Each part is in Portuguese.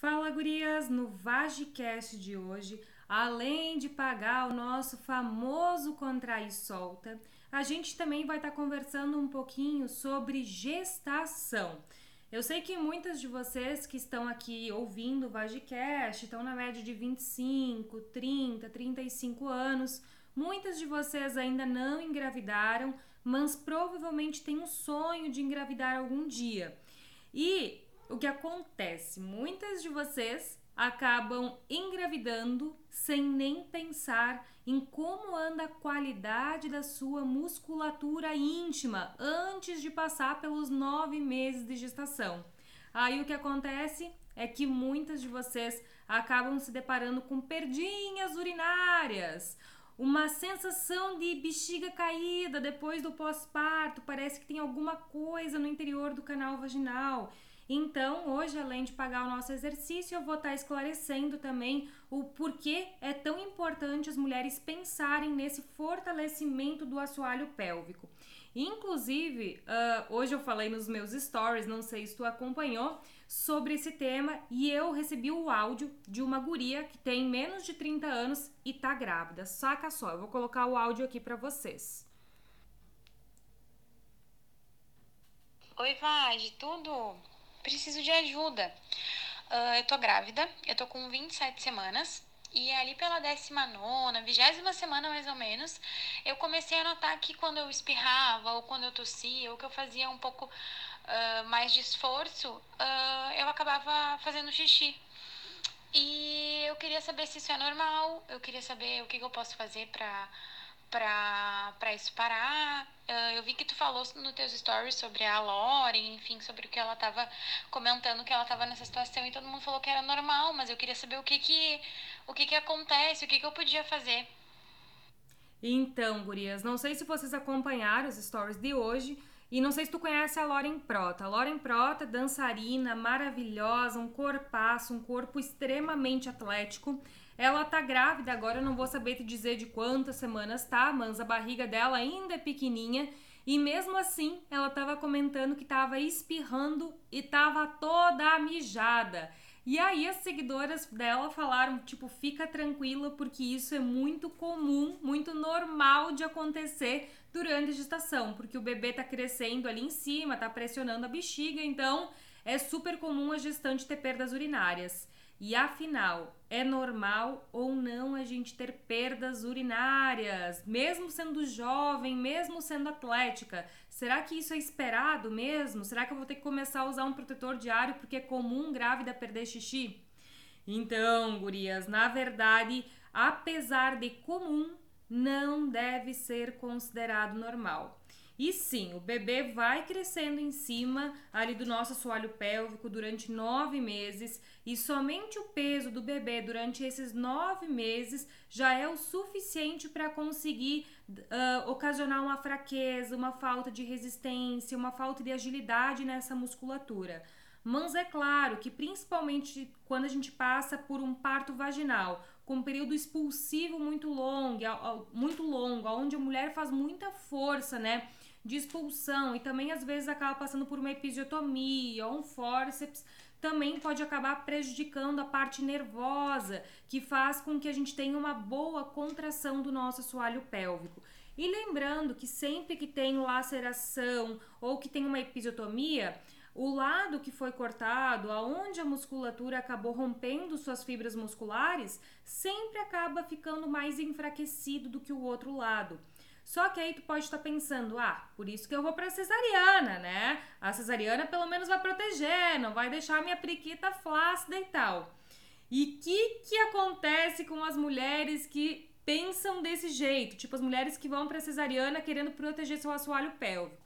Fala gurias, no Vagicast de hoje, além de pagar o nosso famoso contrai e solta, a gente também vai estar tá conversando um pouquinho sobre gestação. Eu sei que muitas de vocês que estão aqui ouvindo o Vagicast estão na média de 25, 30, 35 anos. Muitas de vocês ainda não engravidaram, mas provavelmente têm um sonho de engravidar algum dia. E o que acontece? Muitas de vocês acabam engravidando sem nem pensar em como anda a qualidade da sua musculatura íntima antes de passar pelos nove meses de gestação. Aí o que acontece é que muitas de vocês acabam se deparando com perdinhas urinárias, uma sensação de bexiga caída depois do pós-parto, parece que tem alguma coisa no interior do canal vaginal. Então, hoje, além de pagar o nosso exercício, eu vou estar esclarecendo também o porquê é tão importante as mulheres pensarem nesse fortalecimento do assoalho pélvico. Inclusive, uh, hoje eu falei nos meus stories, não sei se tu acompanhou, sobre esse tema e eu recebi o áudio de uma guria que tem menos de 30 anos e tá grávida. Saca só, eu vou colocar o áudio aqui para vocês. Oi, Vage, tudo? Preciso de ajuda. Uh, eu tô grávida, eu tô com 27 semanas. E ali pela 19, vigésima semana mais ou menos, eu comecei a notar que quando eu espirrava, ou quando eu tossia, ou que eu fazia um pouco uh, mais de esforço, uh, eu acabava fazendo xixi. E eu queria saber se isso é normal, eu queria saber o que, que eu posso fazer pra para isso parar. Uh, eu vi que tu falou nos teus stories sobre a Lore, enfim, sobre o que ela tava comentando que ela tava nessa situação e todo mundo falou que era normal, mas eu queria saber o que que o que que acontece, o que que eu podia fazer. Então, gurias, não sei se vocês acompanharam os stories de hoje, e não sei se tu conhece a Lauren Prota. A Lauren Prota, dançarina maravilhosa, um corpaço, um corpo extremamente atlético. Ela tá grávida agora, eu não vou saber te dizer de quantas semanas tá, mas a barriga dela ainda é pequenininha. E mesmo assim, ela tava comentando que tava espirrando e tava toda mijada. E aí as seguidoras dela falaram, tipo, fica tranquila porque isso é muito comum, muito normal de acontecer durante a gestação, porque o bebê tá crescendo ali em cima, tá pressionando a bexiga, então é super comum a gestante ter perdas urinárias. E afinal, é normal ou não a gente ter perdas urinárias, mesmo sendo jovem, mesmo sendo atlética? Será que isso é esperado mesmo? Será que eu vou ter que começar a usar um protetor diário porque é comum grávida perder xixi? Então, gurias, na verdade, apesar de comum, não deve ser considerado normal. E sim, o bebê vai crescendo em cima ali do nosso assoalho pélvico durante nove meses e somente o peso do bebê durante esses nove meses já é o suficiente para conseguir uh, ocasionar uma fraqueza, uma falta de resistência, uma falta de agilidade nessa musculatura. Mas é claro que principalmente quando a gente passa por um parto vaginal, com um período expulsivo muito longo, muito longo, onde a mulher faz muita força, né? De expulsão e também às vezes acaba passando por uma episiotomia ou um fórceps, também pode acabar prejudicando a parte nervosa, que faz com que a gente tenha uma boa contração do nosso assoalho pélvico. E lembrando que sempre que tem laceração ou que tem uma episiotomia, o lado que foi cortado, aonde a musculatura acabou rompendo suas fibras musculares, sempre acaba ficando mais enfraquecido do que o outro lado. Só que aí tu pode estar pensando, ah, por isso que eu vou pra cesariana, né? A cesariana pelo menos vai proteger, não vai deixar minha periquita flácida e tal. E o que, que acontece com as mulheres que pensam desse jeito? Tipo, as mulheres que vão pra cesariana querendo proteger seu assoalho pélvico.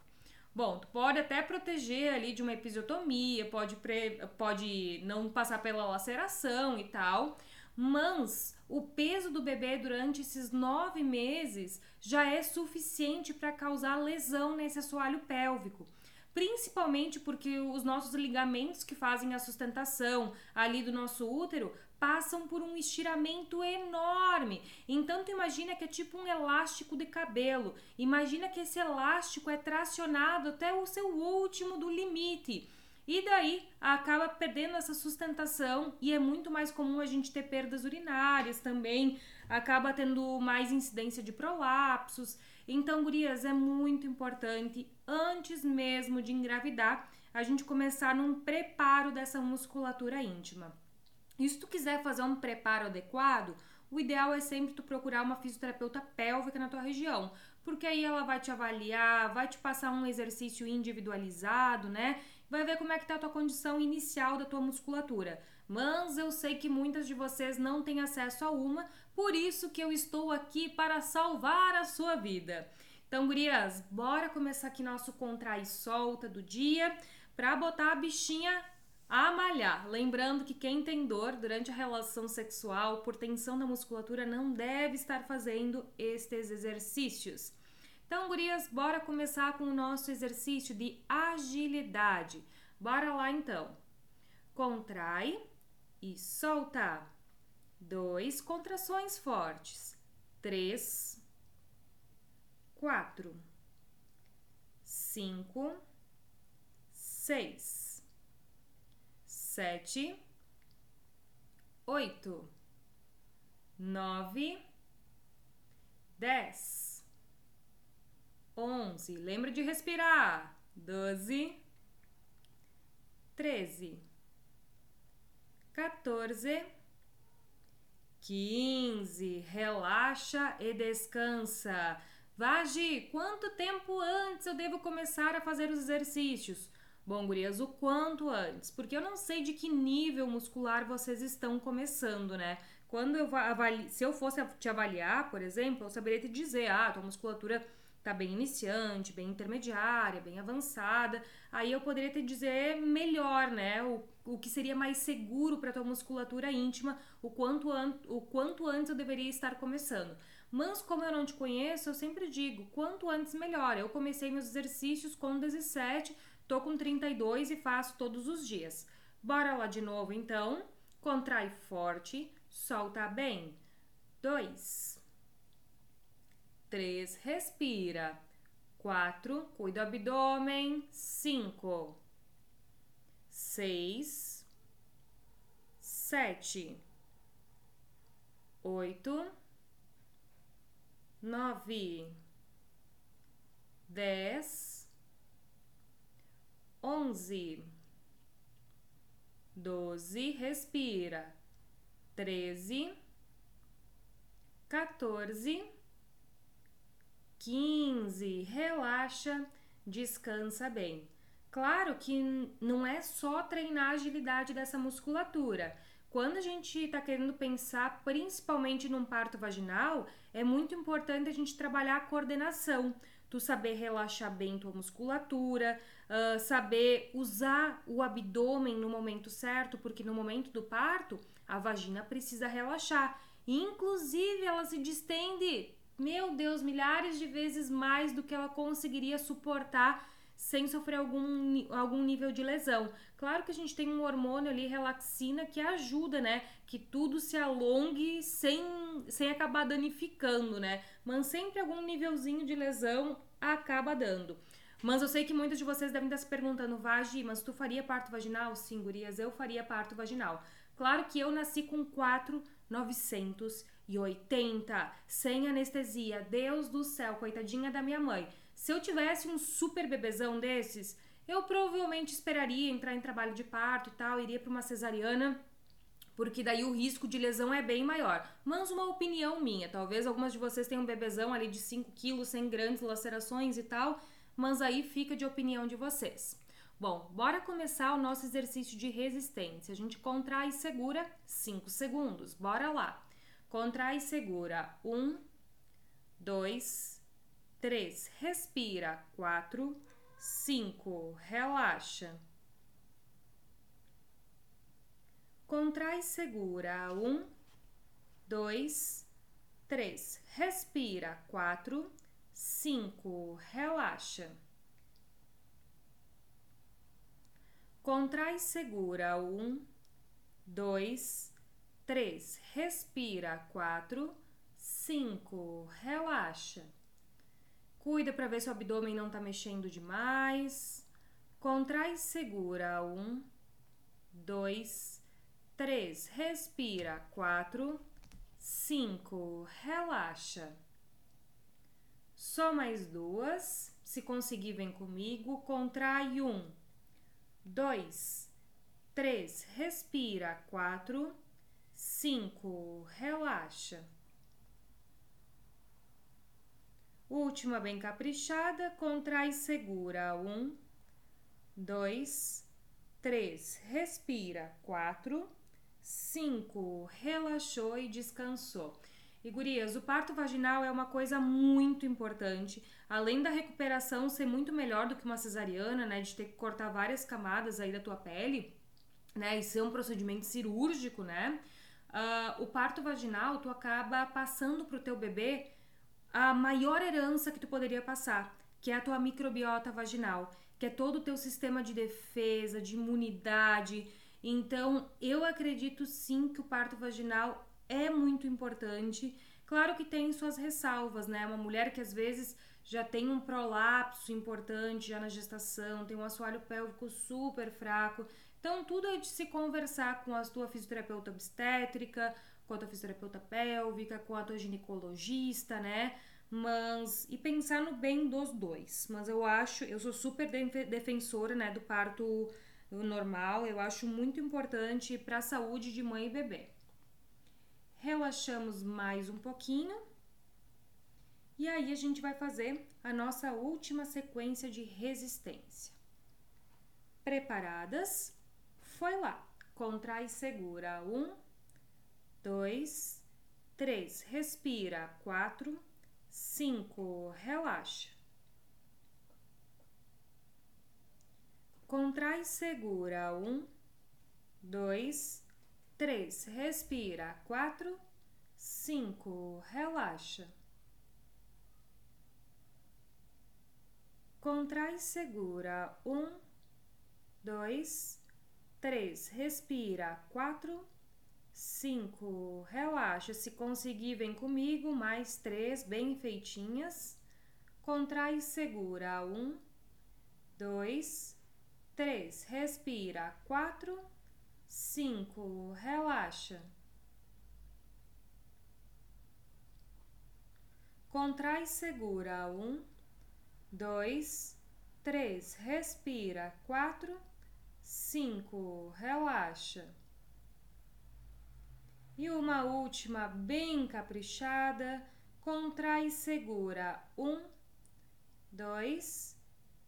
Bom, tu pode até proteger ali de uma episiotomia, pode, pre... pode não passar pela laceração e tal, mas o peso do bebê durante esses nove meses já é suficiente para causar lesão nesse assoalho pélvico. Principalmente porque os nossos ligamentos que fazem a sustentação ali do nosso útero passam por um estiramento enorme. Então tu imagina que é tipo um elástico de cabelo. Imagina que esse elástico é tracionado até o seu último do limite. E daí acaba perdendo essa sustentação e é muito mais comum a gente ter perdas urinárias também, acaba tendo mais incidência de prolapsos. Então, gurias, é muito importante antes mesmo de engravidar a gente começar num preparo dessa musculatura íntima. E se tu quiser fazer um preparo adequado, o ideal é sempre tu procurar uma fisioterapeuta pélvica na tua região, porque aí ela vai te avaliar, vai te passar um exercício individualizado, né? Vai ver como é que tá a tua condição inicial da tua musculatura. Mas eu sei que muitas de vocês não têm acesso a uma, por isso que eu estou aqui para salvar a sua vida. Então, gurias, bora começar aqui nosso contrai solta do dia para botar a bichinha a malhar. Lembrando que quem tem dor durante a relação sexual por tensão da musculatura não deve estar fazendo estes exercícios. Então, gurias, bora começar com o nosso exercício de agilidade. Bora lá então. Contrai e solta. Dois contrações fortes. Três, quatro, cinco, seis, sete, oito, nove, dez, onze. Lembra de respirar. Doze, treze, quatorze, quinze. Relaxa e descansa. Vagi, quanto tempo antes eu devo começar a fazer os exercícios? Bom, gurias, o quanto antes, porque eu não sei de que nível muscular vocês estão começando, né? Quando eu avali... se eu fosse te avaliar, por exemplo, eu saberia te dizer, ah, tua musculatura tá bem iniciante, bem intermediária, bem avançada. Aí eu poderia te dizer melhor, né? O, o que seria mais seguro para tua musculatura íntima, o quanto, an... o quanto antes eu deveria estar começando. Mas como eu não te conheço, eu sempre digo, quanto antes melhor. Eu comecei meus exercícios com 17 Tô com 32 e faço todos os dias. Bora lá de novo então. Contrai forte, solta bem. Dois. Três, respira. Quatro, cuida do abdômen. Cinco. Seis. Sete. Oito. Nove. Dez onze, doze, respira, treze, 14, 15, relaxa, descansa bem. Claro que não é só treinar a agilidade dessa musculatura. Quando a gente está querendo pensar principalmente num parto vaginal, é muito importante a gente trabalhar a coordenação, tu saber relaxar bem tua musculatura, uh, saber usar o abdômen no momento certo, porque no momento do parto a vagina precisa relaxar. Inclusive, ela se distende, meu Deus, milhares de vezes mais do que ela conseguiria suportar sem sofrer algum, algum nível de lesão. Claro que a gente tem um hormônio ali, relaxina, que ajuda, né? Que tudo se alongue sem, sem acabar danificando, né? Mas sempre algum nívelzinho de lesão acaba dando. Mas eu sei que muitos de vocês devem estar se perguntando, Vagi, mas tu faria parto vaginal? Sim, gurias, eu faria parto vaginal. Claro que eu nasci com 4,980, sem anestesia. Deus do céu, coitadinha da minha mãe. Se eu tivesse um super bebezão desses, eu provavelmente esperaria entrar em trabalho de parto e tal, iria para uma cesariana, porque daí o risco de lesão é bem maior. Mas uma opinião minha, talvez algumas de vocês tenham um bebezão ali de 5 quilos, sem grandes lacerações e tal, mas aí fica de opinião de vocês. Bom, bora começar o nosso exercício de resistência. A gente contrai e segura 5 segundos. Bora lá. Contrai e segura 1, 2, 3, respira. 4, 5, relaxa. Contrai e segura. 1, 2, 3, respira. 4, 5, relaxa. Contrai e segura. 1, 2, 3, respira. 4, 5, relaxa. Cuida para ver se o abdômen não tá mexendo demais. Contrai e segura. Um, dois, três. Respira. Quatro, cinco. Relaxa. Só mais duas. Se conseguir, vem comigo. Contrai. Um, dois, três. Respira. Quatro, cinco. Relaxa. Última bem caprichada, contrai e segura. Um, dois, três, respira. Quatro, cinco, relaxou e descansou. E gurias, o parto vaginal é uma coisa muito importante. Além da recuperação ser muito melhor do que uma cesariana, né? De ter que cortar várias camadas aí da tua pele, né? E ser um procedimento cirúrgico, né? Uh, o parto vaginal, tu acaba passando pro teu bebê a maior herança que tu poderia passar, que é a tua microbiota vaginal, que é todo o teu sistema de defesa, de imunidade. Então, eu acredito sim que o parto vaginal é muito importante. Claro que tem suas ressalvas, né? Uma mulher que às vezes já tem um prolapso importante já na gestação, tem um assoalho pélvico super fraco. Então, tudo é de se conversar com a tua fisioterapeuta obstétrica, com a tua fisioterapeuta pélvica, com a tua ginecologista, né? Mas e pensar no bem dos dois. Mas eu acho, eu sou super defensora, né, do parto normal. Eu acho muito importante para a saúde de mãe e bebê. Relaxamos mais um pouquinho. E aí a gente vai fazer a nossa última sequência de resistência. Preparadas? Foi lá. Contrai segura. Um, dois, três, respira, quatro, cinco, relaxa. Contrai segura, um, dois, três, respira, quatro, cinco, relaxa. Contrai segura, um, dois, três, respira, quatro, 5. Relaxa. Se conseguir, vem comigo. Mais três, bem feitinhas. Contrai e segura. Um, dois, três. Respira. Quatro, cinco. Relaxa. Contrai e segura. Um, dois, três. Respira. Quatro, cinco. Relaxa. E uma última bem caprichada, contrai e segura. Um, dois,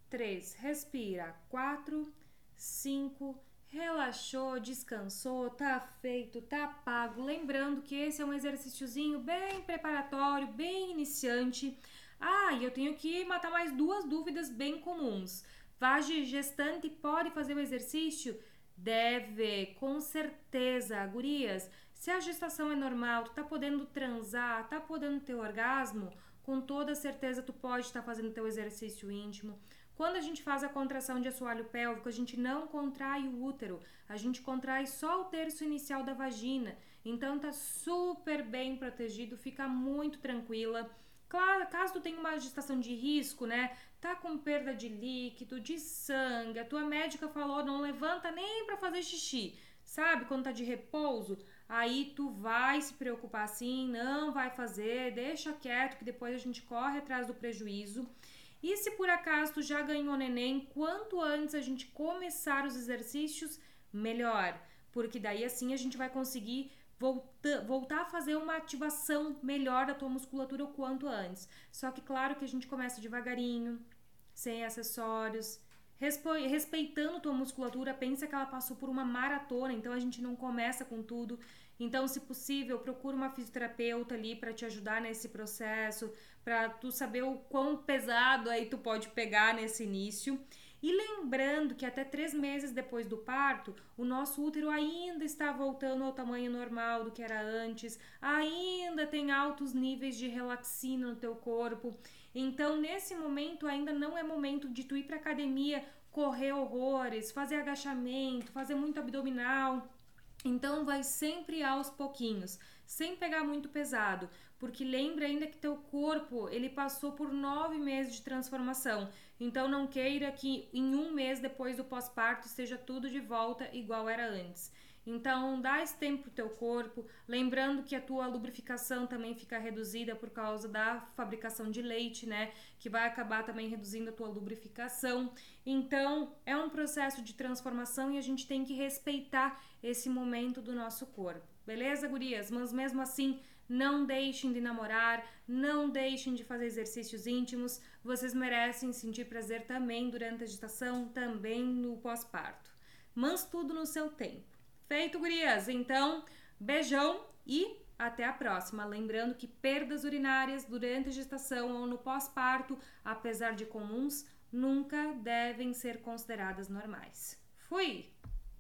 três, respira. Quatro, cinco, relaxou, descansou, tá feito, tá pago. Lembrando que esse é um exercíciozinho bem preparatório, bem iniciante. Ah, e eu tenho que matar mais duas dúvidas bem comuns. Vage gestante pode fazer o exercício? Deve, com certeza, gurias. Se a gestação é normal, tu tá podendo transar, tá podendo ter orgasmo, com toda certeza tu pode estar tá fazendo teu exercício íntimo. Quando a gente faz a contração de assoalho pélvico, a gente não contrai o útero, a gente contrai só o terço inicial da vagina. Então tá super bem protegido, fica muito tranquila. Claro, caso tu tenha uma gestação de risco, né? Tá com perda de líquido, de sangue, a tua médica falou não levanta nem para fazer xixi, sabe? Quando tá de repouso, aí tu vai se preocupar assim, não vai fazer, deixa quieto que depois a gente corre atrás do prejuízo. E se por acaso tu já ganhou neném, quanto antes a gente começar os exercícios, melhor, porque daí assim a gente vai conseguir volta, voltar a fazer uma ativação melhor da tua musculatura o quanto antes. Só que claro que a gente começa devagarinho, sem acessórios, respeitando tua musculatura, pensa que ela passou por uma maratona, então a gente não começa com tudo. Então, se possível, procura uma fisioterapeuta ali para te ajudar nesse processo, para tu saber o quão pesado aí tu pode pegar nesse início. E lembrando que até três meses depois do parto, o nosso útero ainda está voltando ao tamanho normal do que era antes, ainda tem altos níveis de relaxina no teu corpo. Então, nesse momento, ainda não é momento de tu ir para academia, correr horrores, fazer agachamento, fazer muito abdominal. Então, vai sempre aos pouquinhos, sem pegar muito pesado, porque lembra ainda que teu corpo ele passou por nove meses de transformação. Então não queira que em um mês depois do pós-parto esteja tudo de volta igual era antes. Então, dá esse tempo pro teu corpo, lembrando que a tua lubrificação também fica reduzida por causa da fabricação de leite, né? Que vai acabar também reduzindo a tua lubrificação. Então, é um processo de transformação e a gente tem que respeitar esse momento do nosso corpo. Beleza, gurias? Mas mesmo assim, não deixem de namorar, não deixem de fazer exercícios íntimos. Vocês merecem sentir prazer também durante a gestação, também no pós-parto. Mas tudo no seu tempo. Feito, gurias? Então, beijão e até a próxima. Lembrando que perdas urinárias durante a gestação ou no pós-parto, apesar de comuns, nunca devem ser consideradas normais. Fui!